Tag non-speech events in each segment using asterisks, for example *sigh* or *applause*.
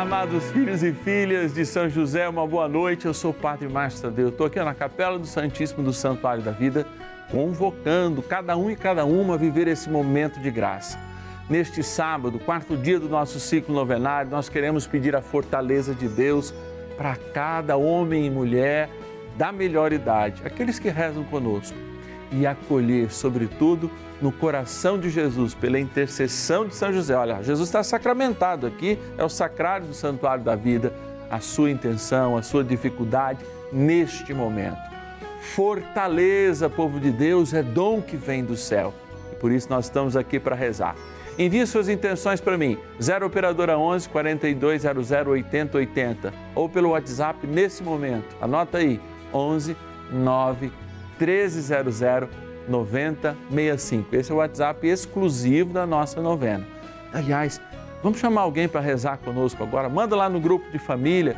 Amados filhos e filhas de São José, uma boa noite. Eu sou o Padre Márcio Tadeu. Estou aqui na Capela do Santíssimo do Santuário da Vida, convocando cada um e cada uma a viver esse momento de graça. Neste sábado, quarto dia do nosso ciclo novenário, nós queremos pedir a fortaleza de Deus para cada homem e mulher da melhor idade, aqueles que rezam conosco, e acolher, sobretudo, no coração de Jesus, pela intercessão de São José. Olha, Jesus está sacramentado aqui, é o sacrário do santuário da vida, a sua intenção, a sua dificuldade neste momento. Fortaleza, povo de Deus, é dom que vem do céu. E por isso nós estamos aqui para rezar. Envie suas intenções para mim, 0 Operadora 11 4200 8080 ou pelo WhatsApp nesse momento. Anota aí, 11 9 1300 9065. Esse é o WhatsApp exclusivo da nossa novena. Aliás, vamos chamar alguém para rezar conosco agora? Manda lá no grupo de família.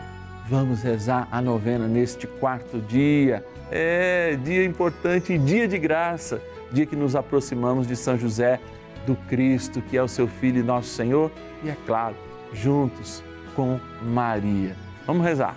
Vamos rezar a novena neste quarto dia. É dia importante, dia de graça, dia que nos aproximamos de São José, do Cristo, que é o seu Filho e nosso Senhor, e é claro, juntos com Maria. Vamos rezar.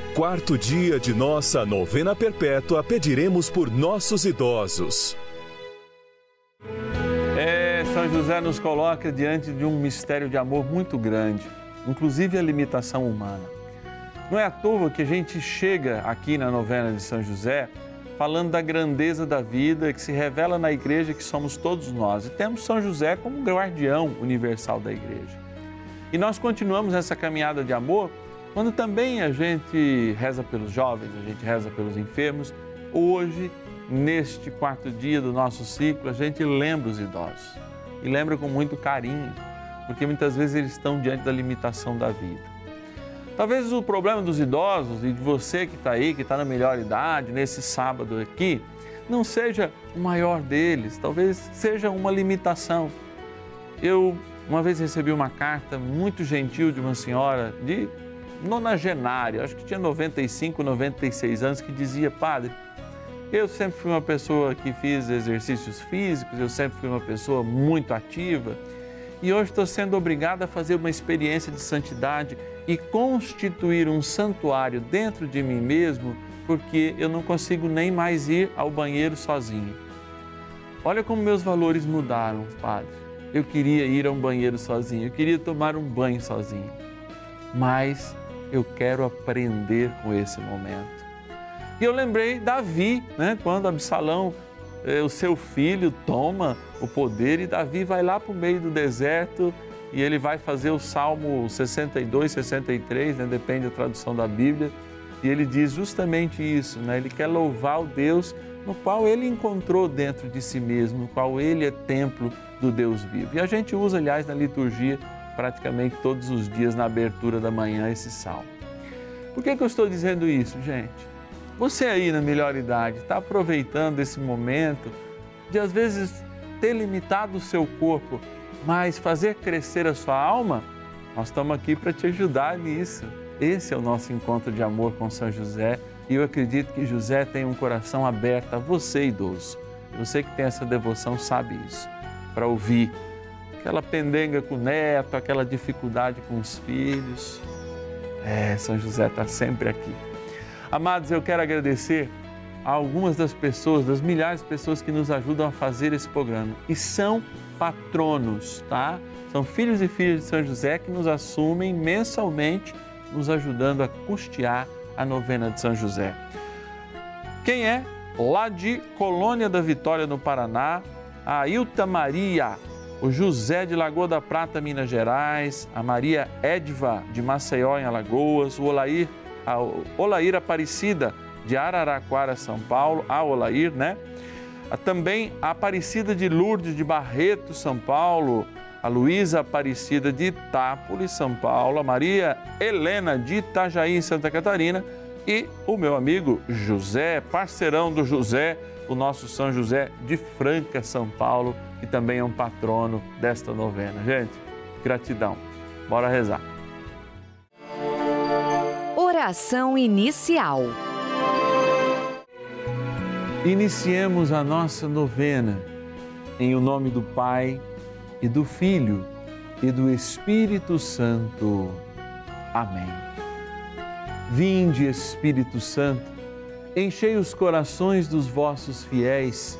quarto dia de nossa novena perpétua, pediremos por nossos idosos. É, São José nos coloca diante de um mistério de amor muito grande, inclusive a limitação humana. Não é à toa que a gente chega aqui na novena de São José falando da grandeza da vida que se revela na igreja que somos todos nós. E temos São José como guardião universal da igreja. E nós continuamos essa caminhada de amor quando também a gente reza pelos jovens, a gente reza pelos enfermos, hoje, neste quarto dia do nosso ciclo, a gente lembra os idosos e lembra com muito carinho, porque muitas vezes eles estão diante da limitação da vida. Talvez o problema dos idosos e de você que está aí, que está na melhor idade, nesse sábado aqui, não seja o maior deles, talvez seja uma limitação. Eu uma vez recebi uma carta muito gentil de uma senhora de nonagenária, acho que tinha 95, 96 anos, que dizia: Padre, eu sempre fui uma pessoa que fiz exercícios físicos, eu sempre fui uma pessoa muito ativa e hoje estou sendo obrigada a fazer uma experiência de santidade e constituir um santuário dentro de mim mesmo, porque eu não consigo nem mais ir ao banheiro sozinho. Olha como meus valores mudaram, Padre. Eu queria ir a um banheiro sozinho, eu queria tomar um banho sozinho. Mas eu quero aprender com esse momento. E eu lembrei Davi, né? quando Absalão, eh, o seu filho, toma o poder e Davi vai lá para o meio do deserto e ele vai fazer o Salmo 62, 63, né? depende da tradução da Bíblia, e ele diz justamente isso, né? ele quer louvar o Deus no qual ele encontrou dentro de si mesmo, no qual ele é templo do Deus vivo. E a gente usa, aliás, na liturgia praticamente todos os dias na abertura da manhã esse salmo. Por que, que eu estou dizendo isso, gente? Você aí na melhor idade está aproveitando esse momento de às vezes ter limitado o seu corpo, mas fazer crescer a sua alma? Nós estamos aqui para te ajudar nisso. Esse é o nosso encontro de amor com São José e eu acredito que José tem um coração aberto a você, idoso. Você que tem essa devoção sabe isso, para ouvir aquela pendenga com o neto, aquela dificuldade com os filhos. É, São José está sempre aqui. Amados, eu quero agradecer a algumas das pessoas, das milhares de pessoas que nos ajudam a fazer esse programa e são patronos, tá? São filhos e filhas de São José que nos assumem mensalmente, nos ajudando a custear a novena de São José. Quem é? Lá de Colônia da Vitória, no Paraná, a Ilta Maria o José de Lagoa da Prata, Minas Gerais, a Maria Edva de Maceió, em Alagoas, o Olair, a Olair Aparecida de Araraquara, São Paulo, a Olair, né? Também a Aparecida de Lourdes de Barreto, São Paulo, a Luísa Aparecida de Itápolis, São Paulo, a Maria Helena de Itajaí, Santa Catarina e o meu amigo José, parceirão do José, o nosso São José de Franca, São Paulo, que também é um patrono desta novena. Gente, gratidão. Bora rezar. Oração inicial. Iniciemos a nossa novena em o nome do Pai e do Filho e do Espírito Santo. Amém. Vinde, Espírito Santo enchei os corações dos vossos fiéis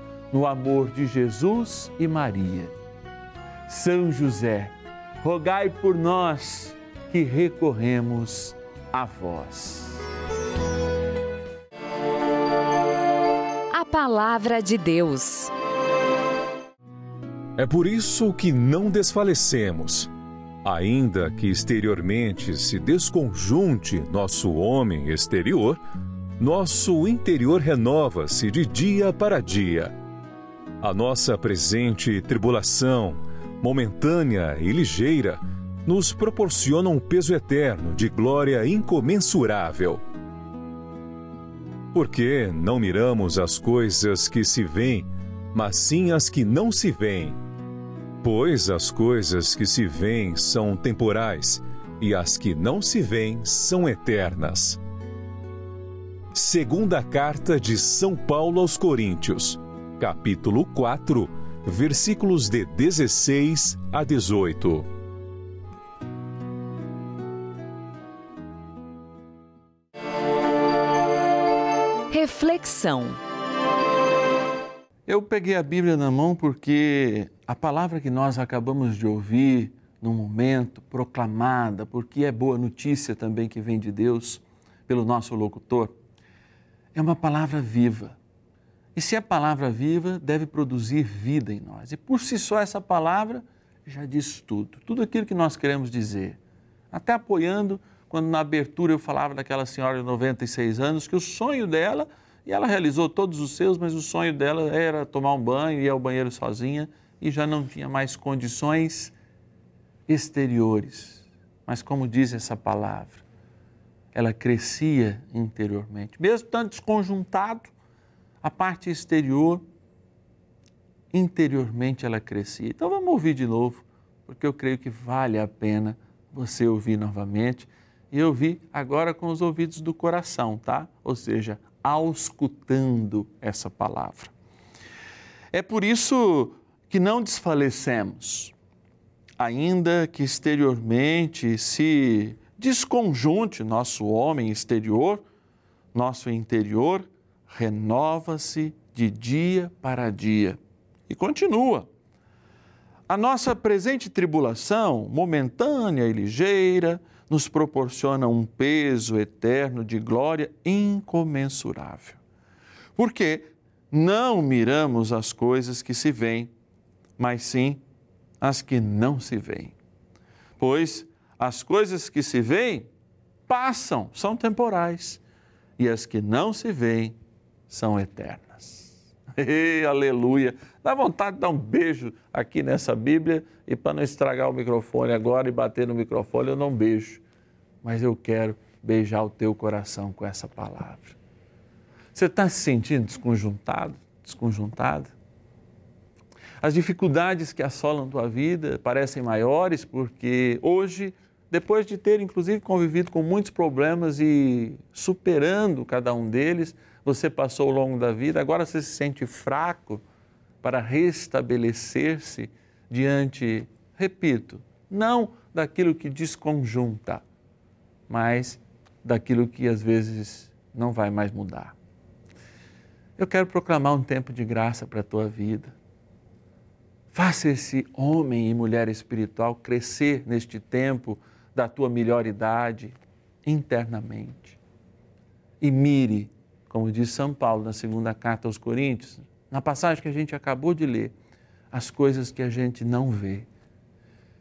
no amor de Jesus e Maria. São José, rogai por nós que recorremos a vós. A Palavra de Deus. É por isso que não desfalecemos. Ainda que exteriormente se desconjunte nosso homem exterior, nosso interior renova-se de dia para dia. A nossa presente tribulação, momentânea e ligeira, nos proporciona um peso eterno de glória incomensurável. Porque não miramos as coisas que se veem, mas sim as que não se veem. Pois as coisas que se veem são temporais e as que não se veem são eternas. Segunda carta de São Paulo aos Coríntios, capítulo 4, versículos de 16 a 18. Reflexão. Eu peguei a Bíblia na mão porque a palavra que nós acabamos de ouvir no momento, proclamada, porque é boa notícia também que vem de Deus pelo nosso locutor, é uma palavra viva. E se é palavra viva, deve produzir vida em nós. E por si só, essa palavra já diz tudo, tudo aquilo que nós queremos dizer. Até apoiando quando na abertura eu falava daquela senhora de 96 anos que o sonho dela, e ela realizou todos os seus, mas o sonho dela era tomar um banho, ir ao banheiro sozinha e já não tinha mais condições exteriores. Mas como diz essa palavra, ela crescia interiormente. Mesmo tanto desconjuntado, a parte exterior, interiormente ela crescia. Então vamos ouvir de novo, porque eu creio que vale a pena você ouvir novamente. E eu agora com os ouvidos do coração, tá? Ou seja, auscultando essa palavra. É por isso que não desfalecemos, ainda que exteriormente se desconjunte nosso homem exterior, nosso interior renova-se de dia para dia. E continua. A nossa presente tribulação, momentânea e ligeira, nos proporciona um peso eterno de glória incomensurável. Porque não miramos as coisas que se veem, mas sim as que não se veem. Pois as coisas que se veem passam, são temporais, e as que não se veem são eternas. *laughs* Ei, aleluia! Dá vontade de dar um beijo aqui nessa Bíblia e para não estragar o microfone agora e bater no microfone, eu não beijo. Mas eu quero beijar o teu coração com essa palavra. Você está se sentindo desconjuntado, desconjuntada? As dificuldades que assolam tua vida parecem maiores porque hoje, depois de ter inclusive convivido com muitos problemas e superando cada um deles, você passou ao longo da vida, agora você se sente fraco para restabelecer-se diante, repito, não daquilo que desconjunta, mas daquilo que às vezes não vai mais mudar. Eu quero proclamar um tempo de graça para a tua vida Faça esse homem e mulher espiritual crescer neste tempo da tua melhor idade internamente. E mire, como diz São Paulo na segunda carta aos Coríntios, na passagem que a gente acabou de ler, as coisas que a gente não vê,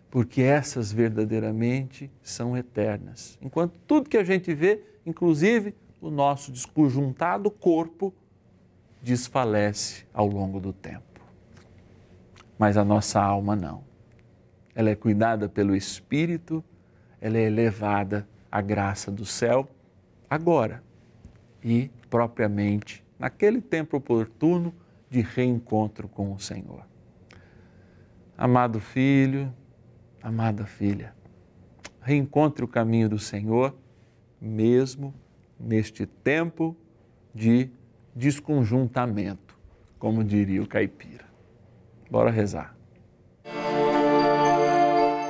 porque essas verdadeiramente são eternas. Enquanto tudo que a gente vê, inclusive o nosso desconjuntado corpo, desfalece ao longo do tempo mas a nossa alma não. Ela é cuidada pelo Espírito, ela é elevada à graça do céu agora e propriamente naquele tempo oportuno de reencontro com o Senhor. Amado filho, amada filha, reencontre o caminho do Senhor mesmo neste tempo de desconjuntamento, como diria o caipira. Bora rezar.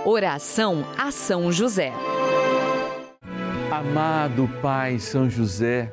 Oração a São José. Amado Pai São José,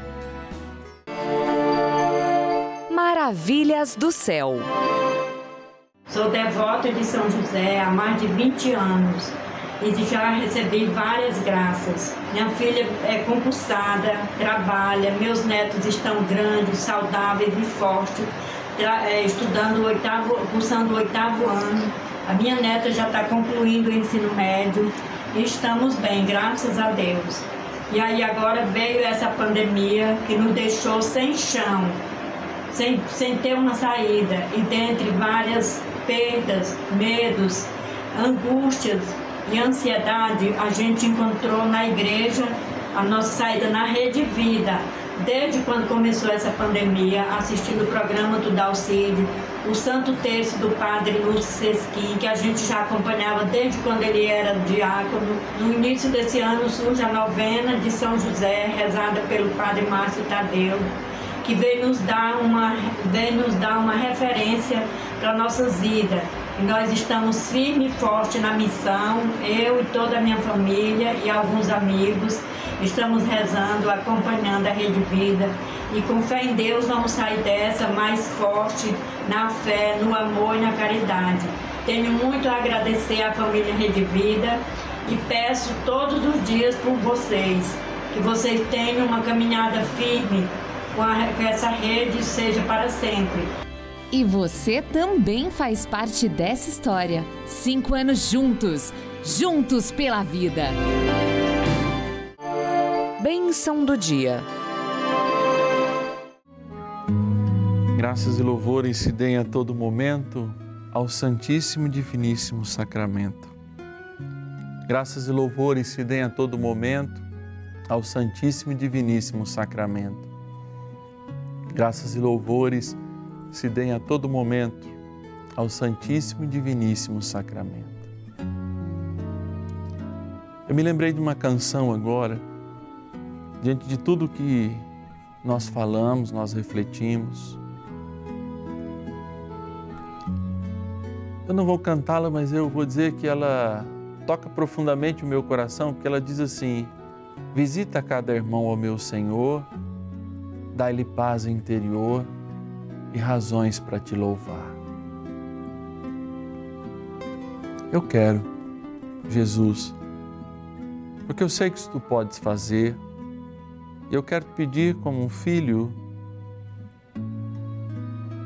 Maravilhas do céu. Sou devota de São José há mais de 20 anos e já recebi várias graças. Minha filha é compulsada, trabalha, meus netos estão grandes, saudáveis e fortes, é, estudando oitavo, cursando o oitavo ano. A minha neta já está concluindo o ensino médio e estamos bem, graças a Deus. E aí agora veio essa pandemia que nos deixou sem chão, sem, sem ter uma saída, e dentre várias perdas, medos, angústias e ansiedade, a gente encontrou na igreja a nossa saída na Rede Vida, desde quando começou essa pandemia, assistindo o programa do Dalcide, o Santo Terço do Padre Lúcio Sesquim, que a gente já acompanhava desde quando ele era diácono. No início desse ano surge a novena de São José, rezada pelo Padre Márcio Tadeu, que veio nos dar uma, veio nos dar uma referência para nossas vidas. Nós estamos firme e forte na missão, eu e toda a minha família e alguns amigos Estamos rezando, acompanhando a Rede Vida e com fé em Deus vamos sair dessa mais forte na fé, no amor e na caridade. Tenho muito a agradecer à família Rede Vida e peço todos os dias por vocês, que vocês tenham uma caminhada firme com, a, com essa rede seja para sempre. E você também faz parte dessa história. Cinco anos juntos, juntos pela vida. Bênção do dia. Graças e louvores se deem a todo momento ao Santíssimo e Diviníssimo Sacramento. Graças e louvores se deem a todo momento ao Santíssimo e Diviníssimo Sacramento. Graças e louvores se deem a todo momento ao Santíssimo e Diviníssimo Sacramento. Eu me lembrei de uma canção agora diante de tudo que nós falamos, nós refletimos. Eu não vou cantá-la, mas eu vou dizer que ela toca profundamente o meu coração, porque ela diz assim: Visita cada irmão ao meu Senhor, dá-lhe paz interior e razões para te louvar. Eu quero, Jesus, porque eu sei que tu podes fazer eu quero te pedir como um filho,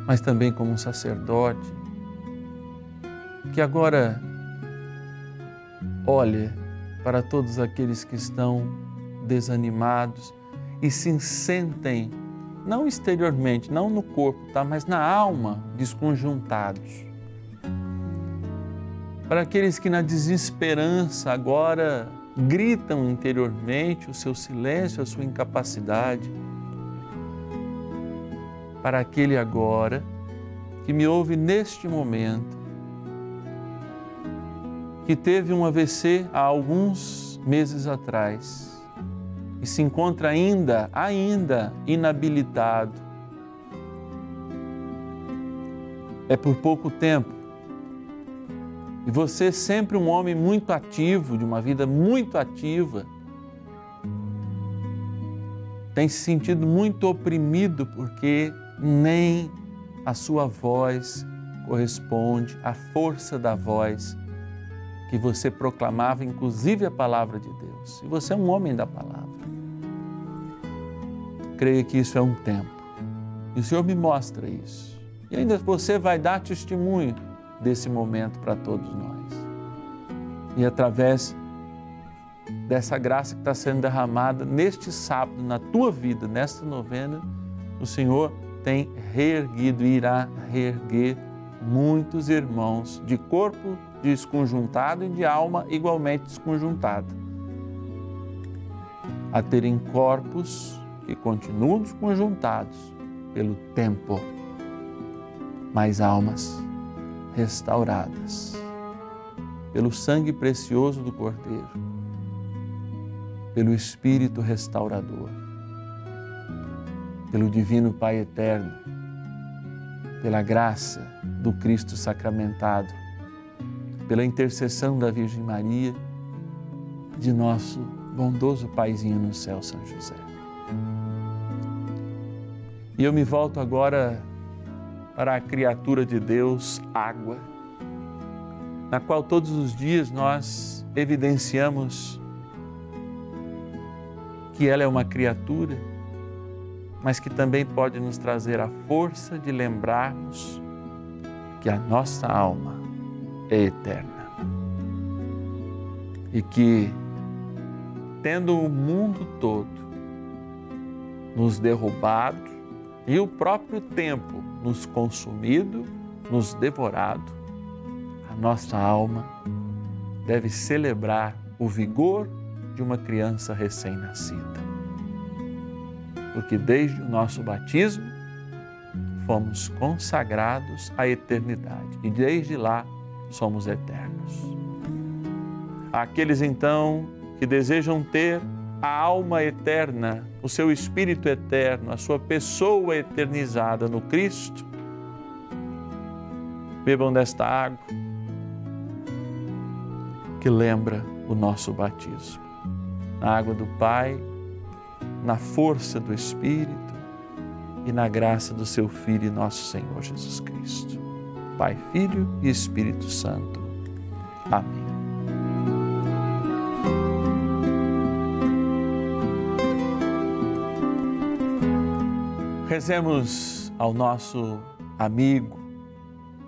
mas também como um sacerdote, que agora olhe para todos aqueles que estão desanimados e se sentem, não exteriormente, não no corpo, tá, mas na alma, desconjuntados. Para aqueles que na desesperança agora gritam interiormente o seu silêncio, a sua incapacidade. Para aquele agora que me ouve neste momento, que teve um AVC há alguns meses atrás e se encontra ainda, ainda inabilitado. É por pouco tempo e você, sempre um homem muito ativo, de uma vida muito ativa, tem se sentido muito oprimido porque nem a sua voz corresponde à força da voz que você proclamava, inclusive a palavra de Deus. E você é um homem da palavra. Creia que isso é um tempo. E o Senhor me mostra isso. E ainda você vai dar testemunho desse momento para todos nós. E através dessa graça que está sendo derramada neste sábado, na tua vida, nesta novena, o Senhor tem reerguido e irá reerguer muitos irmãos de corpo desconjuntado e de alma igualmente desconjuntada, a terem corpos que continuam desconjuntados pelo tempo, mas almas restauradas pelo sangue precioso do Cordeiro, pelo Espírito restaurador, pelo Divino Pai Eterno, pela graça do Cristo sacramentado, pela intercessão da Virgem Maria, de nosso bondoso Paizinho no céu, São José. E eu me volto agora para a criatura de Deus, água na qual todos os dias nós evidenciamos que ela é uma criatura, mas que também pode nos trazer a força de lembrarmos que a nossa alma é eterna. E que, tendo o mundo todo nos derrubado e o próprio tempo nos consumido, nos devorado, nossa alma deve celebrar o vigor de uma criança recém-nascida. Porque desde o nosso batismo fomos consagrados à eternidade e desde lá somos eternos. Aqueles então que desejam ter a alma eterna, o seu espírito eterno, a sua pessoa eternizada no Cristo, bebam desta água que lembra o nosso batismo. Na água do Pai, na força do Espírito e na graça do seu Filho e nosso Senhor Jesus Cristo. Pai, Filho e Espírito Santo. Amém. Rezemos ao nosso amigo,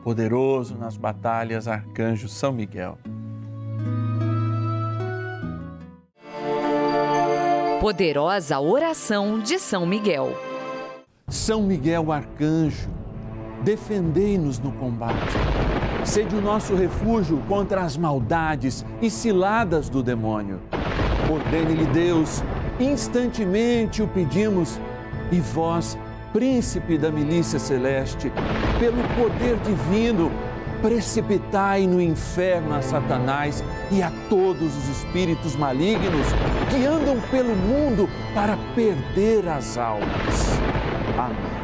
poderoso nas batalhas, Arcanjo São Miguel Poderosa oração de São Miguel. São Miguel Arcanjo, defendei-nos no combate. Sede o nosso refúgio contra as maldades e ciladas do demônio. Ordene-lhe Deus, instantemente o pedimos, e vós, príncipe da milícia celeste, pelo poder divino, precipitai no inferno a Satanás e a todos os espíritos malignos que andam pelo mundo para perder as almas. Amém.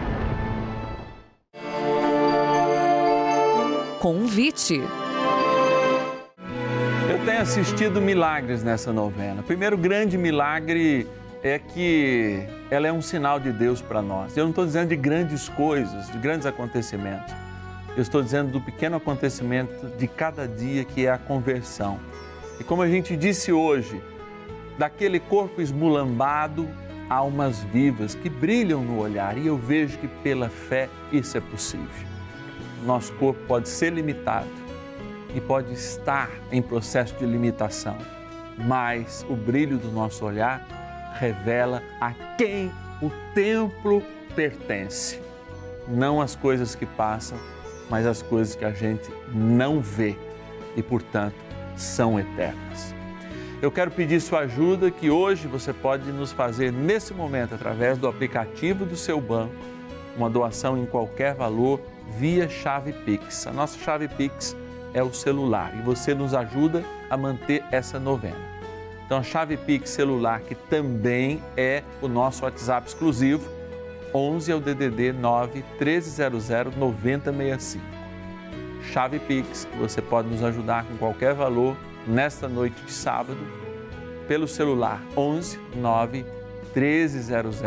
Convite. Eu tenho assistido milagres nessa novena. Primeiro grande milagre é que ela é um sinal de Deus para nós. Eu não estou dizendo de grandes coisas, de grandes acontecimentos eu estou dizendo do pequeno acontecimento de cada dia que é a conversão. E como a gente disse hoje, daquele corpo esmulambado, almas vivas que brilham no olhar. E eu vejo que pela fé isso é possível. Nosso corpo pode ser limitado e pode estar em processo de limitação, mas o brilho do nosso olhar revela a quem o templo pertence, não as coisas que passam mas as coisas que a gente não vê e, portanto, são eternas. Eu quero pedir sua ajuda que hoje você pode nos fazer nesse momento através do aplicativo do seu banco, uma doação em qualquer valor via chave Pix. A nossa chave Pix é o celular e você nos ajuda a manter essa novena. Então a chave Pix celular que também é o nosso WhatsApp exclusivo 11 é o DDD 9 1300 9065. Chave Pix, você pode nos ajudar com qualquer valor nesta noite de sábado, pelo celular 11 9 1300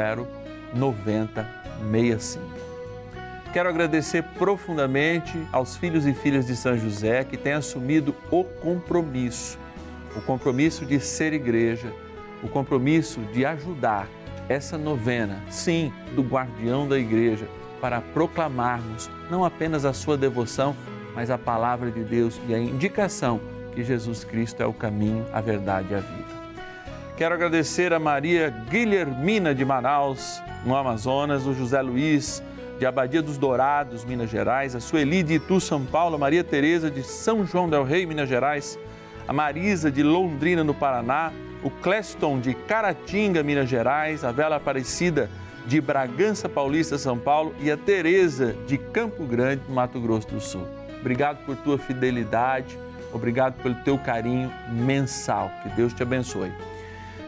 9065. Quero agradecer profundamente aos filhos e filhas de São José que têm assumido o compromisso, o compromisso de ser igreja, o compromisso de ajudar essa novena, sim, do guardião da igreja, para proclamarmos não apenas a sua devoção, mas a palavra de Deus e a indicação que Jesus Cristo é o caminho, a verdade e a vida. Quero agradecer a Maria Guilhermina de Manaus, no Amazonas, o José Luiz, de Abadia dos Dourados, Minas Gerais, a Sueli de Itu, São Paulo, Maria Tereza de São João del Rei, Minas Gerais, a Marisa de Londrina, no Paraná, o Cleston de Caratinga, Minas Gerais, a Vela Aparecida de Bragança Paulista, São Paulo e a Tereza de Campo Grande, Mato Grosso do Sul. Obrigado por tua fidelidade, obrigado pelo teu carinho mensal. Que Deus te abençoe.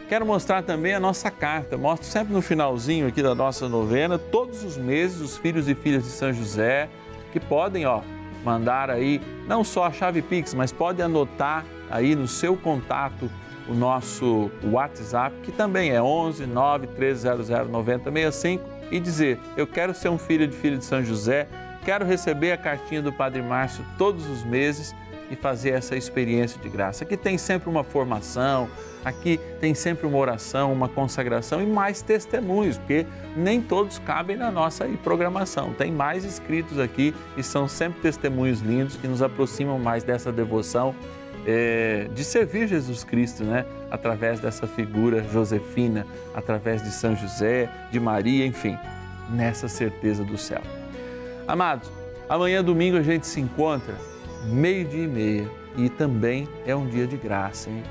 Quero mostrar também a nossa carta. Mostro sempre no finalzinho aqui da nossa novena, todos os meses, os filhos e filhas de São José, que podem, ó, mandar aí não só a chave Pix, mas podem anotar aí no seu contato o nosso WhatsApp, que também é 11 9 1300 9065 e dizer: "Eu quero ser um filho de filho de São José, quero receber a cartinha do Padre Márcio todos os meses e fazer essa experiência de graça. Aqui tem sempre uma formação, aqui tem sempre uma oração, uma consagração e mais testemunhos, porque nem todos cabem na nossa programação. Tem mais escritos aqui e são sempre testemunhos lindos que nos aproximam mais dessa devoção é, de servir Jesus Cristo, né? Através dessa figura Josefina, através de São José, de Maria, enfim, nessa certeza do céu. Amados, amanhã domingo a gente se encontra meio-dia e meia. E também é um dia de graça, hein?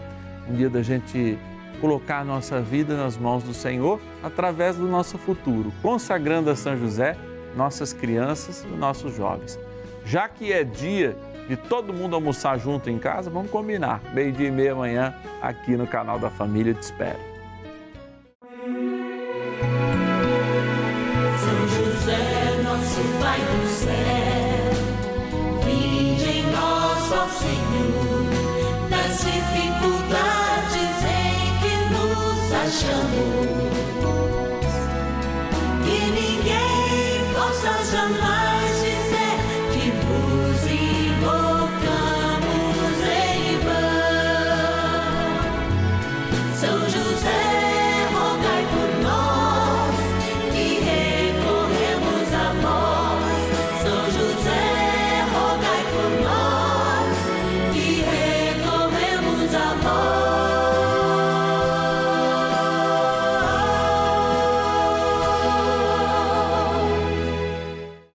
Um dia da gente colocar a nossa vida nas mãos do Senhor através do nosso futuro, consagrando a São José nossas crianças e nossos jovens. Já que é dia de todo mundo almoçar junto em casa, vamos combinar. Meio-dia e meia amanhã, aqui no canal da Família Te Espero.